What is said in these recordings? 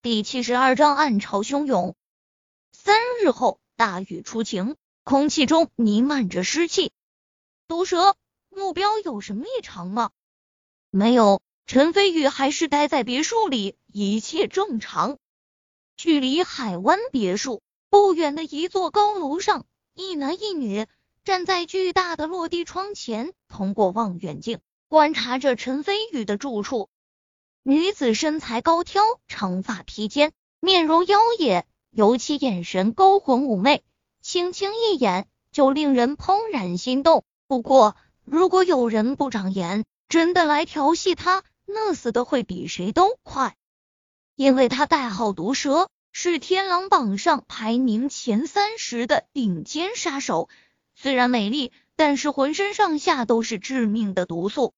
第七十二章暗潮汹涌。三日后，大雨初晴，空气中弥漫着湿气。毒蛇，目标有什么异常吗？没有，陈飞宇还是待在别墅里，一切正常。距离海湾别墅不远的一座高楼上，一男一女站在巨大的落地窗前，通过望远镜观察着陈飞宇的住处。女子身材高挑，长发披肩，面容妖冶，尤其眼神勾魂妩媚，轻轻一眼就令人怦然心动。不过，如果有人不长眼，真的来调戏她，那死的会比谁都快。因为她代号毒蛇，是天狼榜上排名前三十的顶尖杀手。虽然美丽，但是浑身上下都是致命的毒素。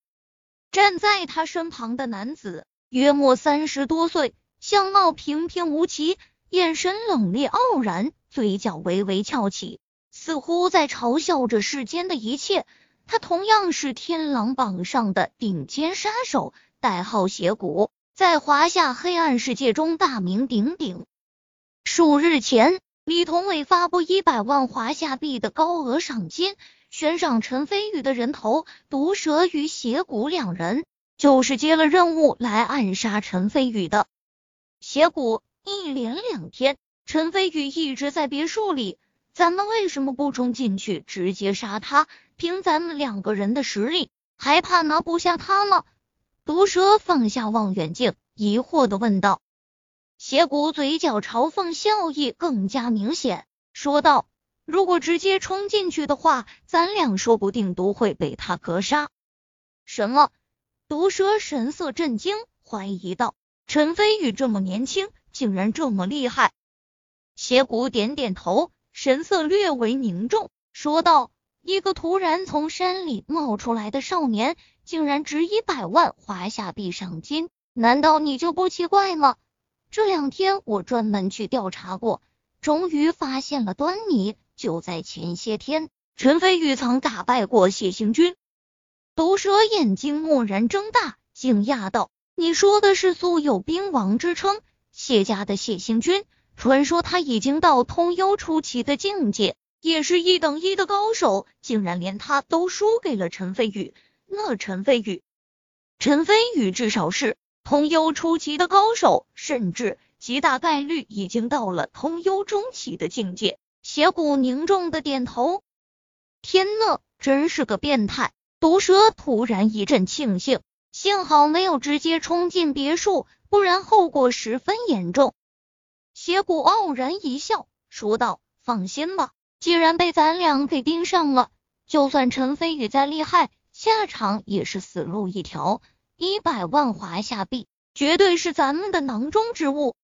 站在她身旁的男子。约莫三十多岁，相貌平平无奇，眼神冷冽傲然，嘴角微微翘起，似乎在嘲笑着世间的一切。他同样是天狼榜上的顶尖杀手，代号邪骨，在华夏黑暗世界中大名鼎鼎。数日前，李同伟发布一百万华夏币的高额赏金，悬赏陈飞宇的人头，毒蛇与邪骨两人。就是接了任务来暗杀陈飞宇的。邪骨，一连两天，陈飞宇一直在别墅里，咱们为什么不冲进去直接杀他？凭咱们两个人的实力，还怕拿不下他吗？毒蛇放下望远镜，疑惑的问道。邪骨嘴角嘲讽笑意更加明显，说道：“如果直接冲进去的话，咱俩说不定都会被他格杀。”什么？毒蛇神色震惊，怀疑道：“陈飞宇这么年轻，竟然这么厉害？”邪骨点点头，神色略为凝重，说道：“一个突然从山里冒出来的少年，竟然值一百万华夏币赏金，难道你就不奇怪吗？这两天我专门去调查过，终于发现了端倪。就在前些天，陈飞宇曾打败过谢行军。”毒蛇眼睛蓦然睁大，惊讶道：“你说的是素有兵王之称谢家的谢行军？传说他已经到通幽初期的境界，也是一等一的高手，竟然连他都输给了陈飞宇。那陈飞宇，陈飞宇至少是通幽初期的高手，甚至极大概率已经到了通幽中期的境界。”邪骨凝重的点头：“天呐，真是个变态！”毒蛇突然一阵庆幸，幸好没有直接冲进别墅，不然后果十分严重。邪骨傲然一笑，说道：“放心吧，既然被咱俩给盯上了，就算陈飞宇再厉害，下场也是死路一条。一百万华夏币，绝对是咱们的囊中之物。”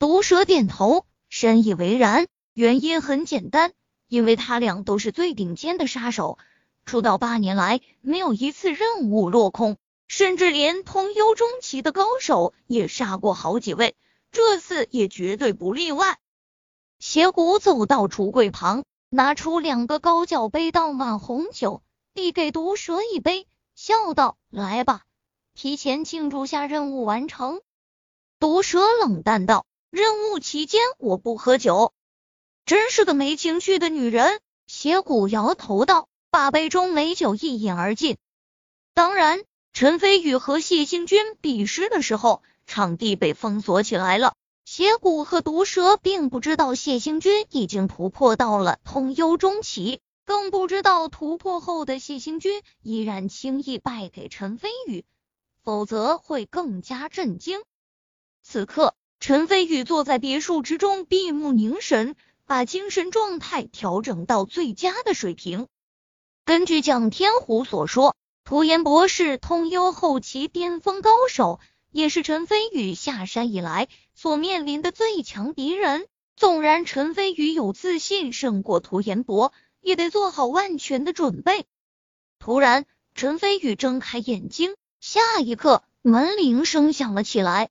毒蛇点头，深以为然。原因很简单，因为他俩都是最顶尖的杀手。出道八年来，没有一次任务落空，甚至连通幽中期的高手也杀过好几位，这次也绝对不例外。邪骨走到橱柜旁，拿出两个高脚杯倒满红酒，递给毒蛇一杯，笑道：“来吧，提前庆祝下任务完成。”毒蛇冷淡道：“任务期间我不喝酒。”真是个没情趣的女人。邪骨摇头道。把杯中美酒一饮而尽。当然，陈飞宇和谢星君比试的时候，场地被封锁起来了。邪骨和毒蛇并不知道谢星君已经突破到了通幽中期，更不知道突破后的谢星君依然轻易败给陈飞宇，否则会更加震惊。此刻，陈飞宇坐在别墅之中，闭目凝神，把精神状态调整到最佳的水平。根据蒋天虎所说，涂岩博是通幽后期巅峰高手，也是陈飞宇下山以来所面临的最强敌人。纵然陈飞宇有自信胜过涂岩博，也得做好万全的准备。突然，陈飞宇睁开眼睛，下一刻门铃声响了起来。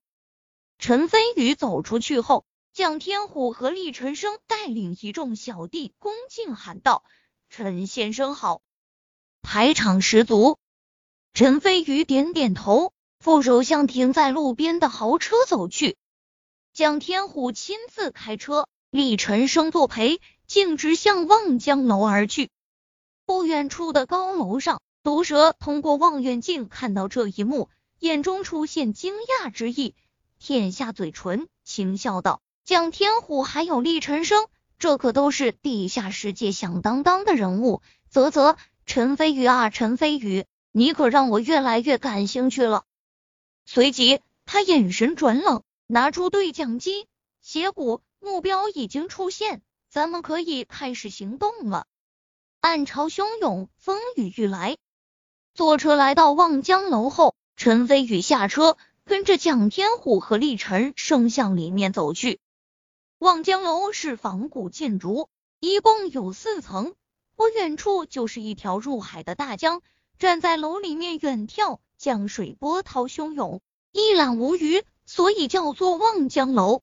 陈飞宇走出去后，蒋天虎和厉晨生带领一众小弟恭敬喊道。陈先生好，排场十足。陈飞宇点点头，负手向停在路边的豪车走去。蒋天虎亲自开车，厉晨生作陪，径直向望江楼而去。不远处的高楼上，毒蛇通过望远镜看到这一幕，眼中出现惊讶之意，舔下嘴唇，轻笑道：“蒋天虎还有厉晨生，这可都是地下世界响当当的人物。啧啧，陈飞宇啊，陈飞宇，你可让我越来越感兴趣了。”随即，他眼神转冷，拿出对讲机：“邪谷，目标已经出现，咱们可以开始行动了。”暗潮汹涌，风雨欲来。坐车来到望江楼后，陈飞宇下车，跟着蒋天虎和厉晨生向里面走去。望江楼是仿古建筑，一共有四层。不远处就是一条入海的大江，站在楼里面远眺，江水波涛汹涌，一览无余，所以叫做望江楼。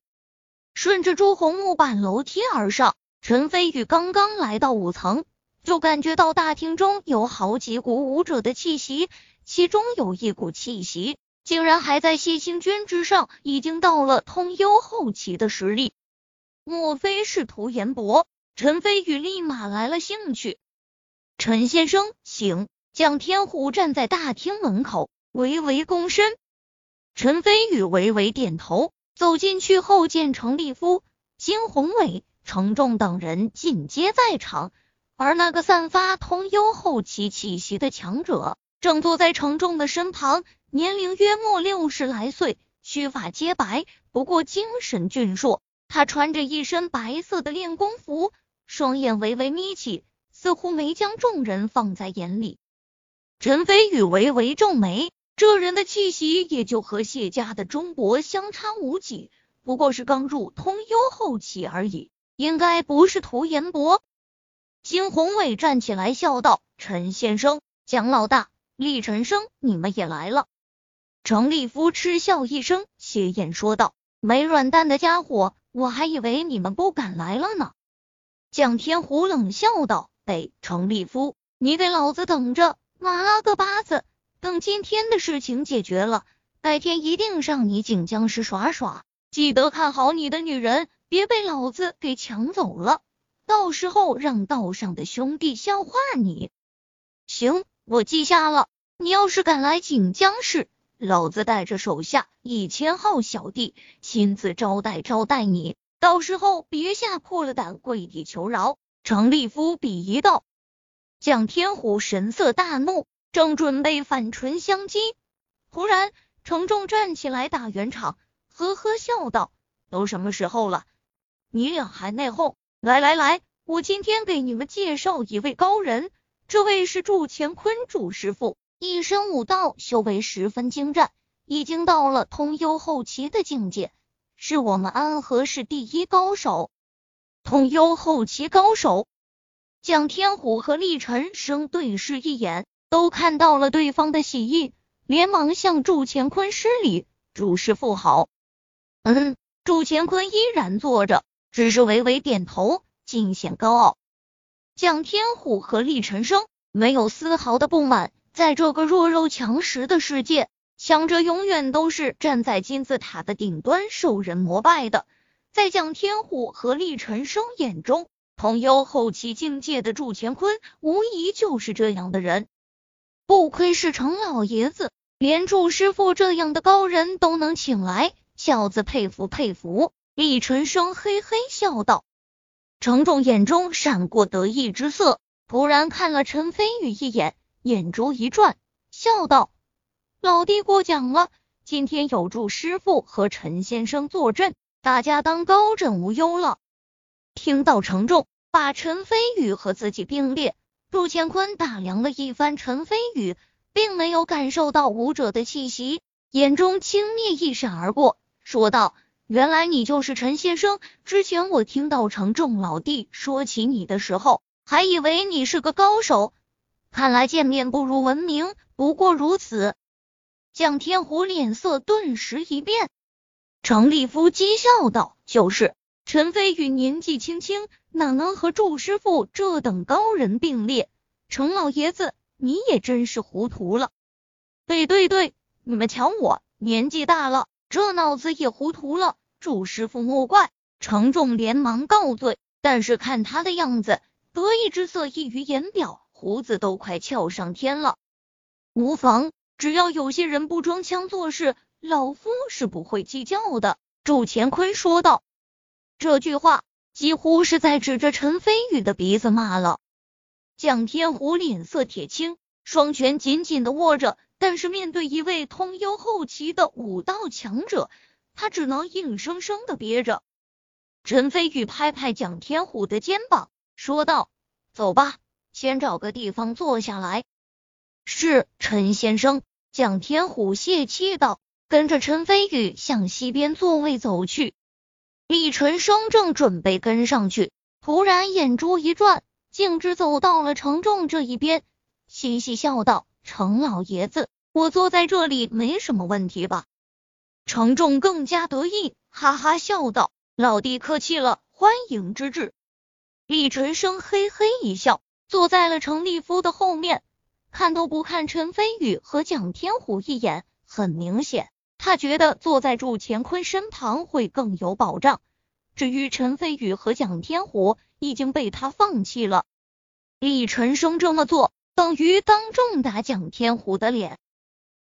顺着朱红木板楼梯而上，陈飞宇刚刚来到五层。就感觉到大厅中有好几股武者的气息，其中有一股气息竟然还在谢清娟之上，已经到了通幽后期的实力。莫非是涂延博？陈飞宇立马来了兴趣。陈先生，请。蒋天虎站在大厅门口，微微躬身。陈飞宇微微点头，走进去后见程立夫、金宏伟、程仲等人尽皆在场。而那个散发通幽后期气息的强者，正坐在程仲的身旁，年龄约莫六十来岁，须发皆白，不过精神俊硕。他穿着一身白色的练功服，双眼微微眯起，似乎没将众人放在眼里。陈飞宇微微皱眉，这人的气息也就和谢家的钟伯相差无几，不过是刚入通幽后期而已，应该不是涂延博。金宏伟站起来笑道：“陈先生，蒋老大，厉晨生，你们也来了。”程立夫嗤笑一声，斜眼说道：“没软蛋的家伙，我还以为你们不敢来了呢。”蒋天虎冷笑道：“哎，程立夫，你给老子等着！妈了个巴子，等今天的事情解决了，改天一定让你锦江市耍耍。记得看好你的女人，别被老子给抢走了。”到时候让道上的兄弟笑话你。行，我记下了。你要是敢来锦江市，老子带着手下一千号小弟亲自招待招待你。到时候别吓破了胆，跪地求饶。程立夫鄙夷道。蒋天虎神色大怒，正准备反唇相讥，突然程仲站起来打圆场，呵呵笑道：“都什么时候了，你俩还内讧？”来来来，我今天给你们介绍一位高人，这位是祝乾坤祝师傅，一身武道修为十分精湛，已经到了通幽后期的境界，是我们安和市第一高手。通幽后期高手，蒋天虎和厉晨生对视一眼，都看到了对方的喜意，连忙向祝乾坤施礼：“祝师傅好。”嗯，祝乾坤依然坐着。只是微微点头，尽显高傲。蒋天虎和厉晨生没有丝毫的不满，在这个弱肉强食的世界，强者永远都是站在金字塔的顶端，受人膜拜的。在蒋天虎和厉晨生眼中，同幽后期境界的祝乾坤，无疑就是这样的人。不愧是程老爷子，连祝师傅这样的高人都能请来，小子佩服佩服。厉晨生嘿嘿笑道，程仲眼中闪过得意之色，突然看了陈飞宇一眼，眼珠一转，笑道：“老弟过奖了，今天有祝师傅和陈先生坐镇，大家当高枕无忧了。”听到程仲把陈飞宇和自己并列，陆乾坤打量了一番陈飞宇，并没有感受到武者的气息，眼中轻蔑一闪而过，说道。原来你就是陈先生。之前我听到程仲老弟说起你的时候，还以为你是个高手。看来见面不如闻名，不过如此。蒋天虎脸色顿时一变。程立夫讥笑道：“就是陈飞宇年纪轻轻，哪能和祝师傅这等高人并列？程老爷子，你也真是糊涂了。对对对，你们瞧我年纪大了。”这脑子也糊涂了，祝师傅莫怪。程仲连忙告罪，但是看他的样子，得意之色溢于言表，胡子都快翘上天了。无妨，只要有些人不装腔作势，老夫是不会计较的。祝乾坤说道。这句话几乎是在指着陈飞宇的鼻子骂了。蒋天虎脸色铁青，双拳紧紧的握着，但是面对一位通幽后期的武道强者，他只能硬生生的憋着。陈飞宇拍拍蒋天虎的肩膀，说道：“走吧，先找个地方坐下来。”是陈先生。蒋天虎泄气道，跟着陈飞宇向西边座位走去。李纯生正准备跟上去，突然眼珠一转，径直走到了程仲这一边，嘻嘻笑道：“程老爷子，我坐在这里没什么问题吧？”程仲更加得意，哈哈笑道。老弟客气了，欢迎之至。李纯生嘿嘿一笑，坐在了程立夫的后面，看都不看陈飞宇和蒋天虎一眼。很明显，他觉得坐在祝乾坤身旁会更有保障。至于陈飞宇和蒋天虎，已经被他放弃了。李淳生这么做，等于当众打蒋天虎的脸。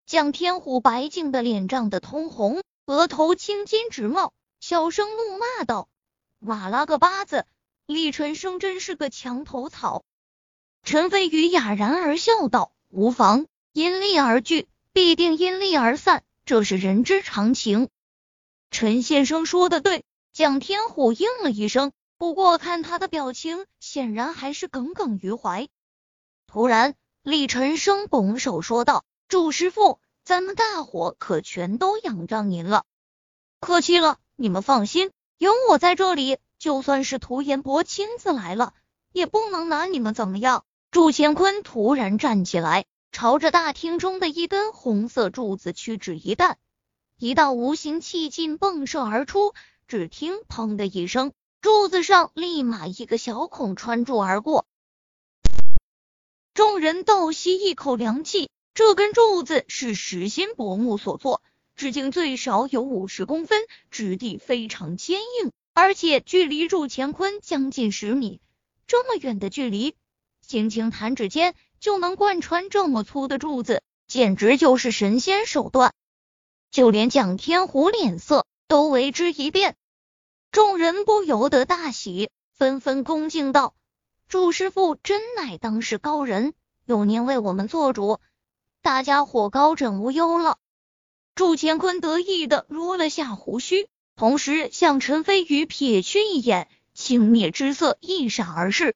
蒋天虎白净的脸涨得通红，额头青筋直冒。小声怒骂道：“瓦拉个巴子！李淳生真是个墙头草。”陈飞宇哑然而笑道：“无妨，因利而聚，必定因利而散，这是人之常情。”陈先生说的对，蒋天虎应了一声，不过看他的表情，显然还是耿耿于怀。突然，李晨生拱手说道：“祝师傅，咱们大伙可全都仰仗您了，客气了。”你们放心，有我在这里，就算是涂延博亲自来了，也不能拿你们怎么样。祝乾坤突然站起来，朝着大厅中的一根红色柱子屈指一弹，一道无形气劲迸射而出。只听“砰”的一声，柱子上立马一个小孔穿柱而过。众人倒吸一口凉气，这根柱子是实心薄木所做。直径最少有五十公分，质地非常坚硬，而且距离祝乾坤将近十米。这么远的距离，轻轻弹指间就能贯穿这么粗的柱子，简直就是神仙手段。就连蒋天虎脸色都为之一变，众人不由得大喜，纷纷恭敬道：“祝师傅真乃当世高人，有您为我们做主，大家伙高枕无忧了。”祝乾坤得意的撸了下胡须，同时向陈飞宇瞥去一眼，轻蔑之色一闪而逝。